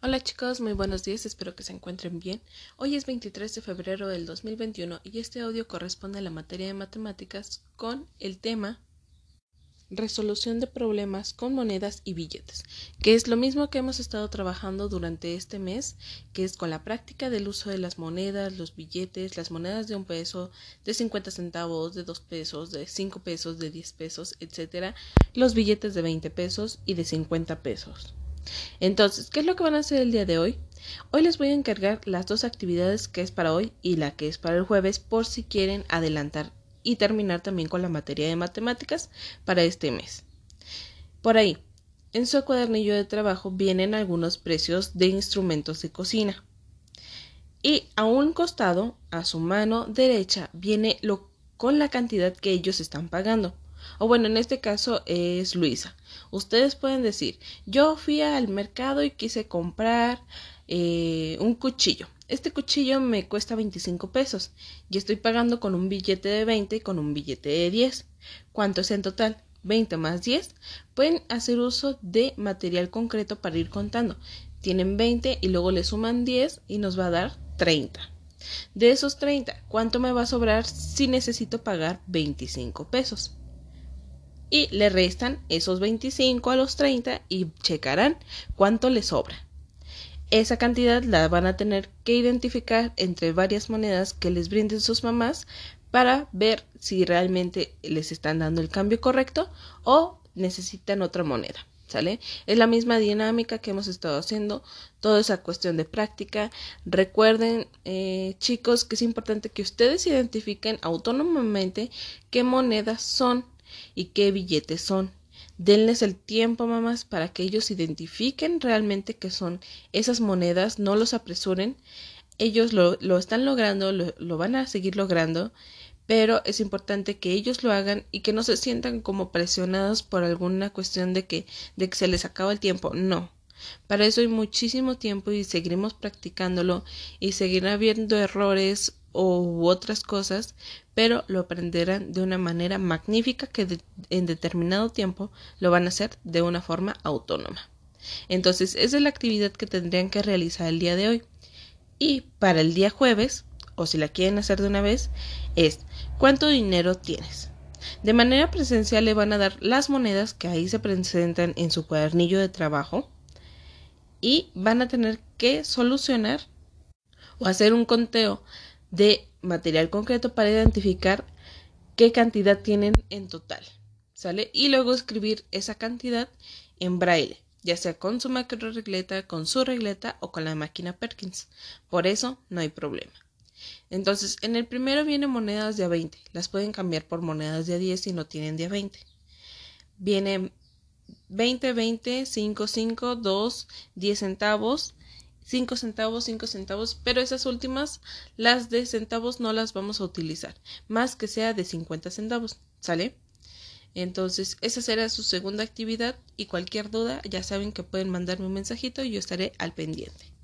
Hola chicos, muy buenos días, espero que se encuentren bien. Hoy es 23 de febrero del 2021 y este audio corresponde a la materia de matemáticas con el tema resolución de problemas con monedas y billetes, que es lo mismo que hemos estado trabajando durante este mes, que es con la práctica del uso de las monedas, los billetes, las monedas de un peso, de 50 centavos, de 2 pesos, de 5 pesos, de 10 pesos, etcétera, los billetes de 20 pesos y de 50 pesos. Entonces, ¿qué es lo que van a hacer el día de hoy? Hoy les voy a encargar las dos actividades que es para hoy y la que es para el jueves por si quieren adelantar y terminar también con la materia de matemáticas para este mes. Por ahí, en su cuadernillo de trabajo vienen algunos precios de instrumentos de cocina. Y a un costado, a su mano derecha, viene lo con la cantidad que ellos están pagando. O bueno, en este caso es Luisa. Ustedes pueden decir, yo fui al mercado y quise comprar eh, un cuchillo. Este cuchillo me cuesta 25 pesos y estoy pagando con un billete de 20 y con un billete de 10. ¿Cuánto es en total? 20 más 10. Pueden hacer uso de material concreto para ir contando. Tienen 20 y luego le suman 10 y nos va a dar 30. De esos 30, ¿cuánto me va a sobrar si necesito pagar 25 pesos? Y le restan esos 25 a los 30 y checarán cuánto les sobra. Esa cantidad la van a tener que identificar entre varias monedas que les brinden sus mamás para ver si realmente les están dando el cambio correcto o necesitan otra moneda. ¿Sale? Es la misma dinámica que hemos estado haciendo, toda esa cuestión de práctica. Recuerden, eh, chicos, que es importante que ustedes identifiquen autónomamente qué monedas son y qué billetes son. Denles el tiempo, mamás, para que ellos identifiquen realmente qué son esas monedas, no los apresuren. Ellos lo, lo están logrando, lo, lo van a seguir logrando, pero es importante que ellos lo hagan y que no se sientan como presionados por alguna cuestión de que, de que se les acaba el tiempo. No. Para eso hay muchísimo tiempo y seguiremos practicándolo y seguirá habiendo errores u otras cosas, pero lo aprenderán de una manera magnífica que en determinado tiempo lo van a hacer de una forma autónoma. Entonces, esa es la actividad que tendrían que realizar el día de hoy. Y para el día jueves, o si la quieren hacer de una vez, es ¿cuánto dinero tienes? De manera presencial le van a dar las monedas que ahí se presentan en su cuadernillo de trabajo y van a tener que solucionar o hacer un conteo de material concreto para identificar qué cantidad tienen en total. ¿Sale? Y luego escribir esa cantidad en braille, ya sea con su macro regleta, con su regleta o con la máquina Perkins. Por eso no hay problema. Entonces, en el primero vienen monedas de a 20. Las pueden cambiar por monedas de a 10 si no tienen de a 20. Viene 20, 20, 5, 5, 2, 10 centavos, 5 centavos, 5 centavos, pero esas últimas, las de centavos, no las vamos a utilizar, más que sea de 50 centavos, ¿sale? Entonces, esa será su segunda actividad y cualquier duda, ya saben que pueden mandarme un mensajito y yo estaré al pendiente.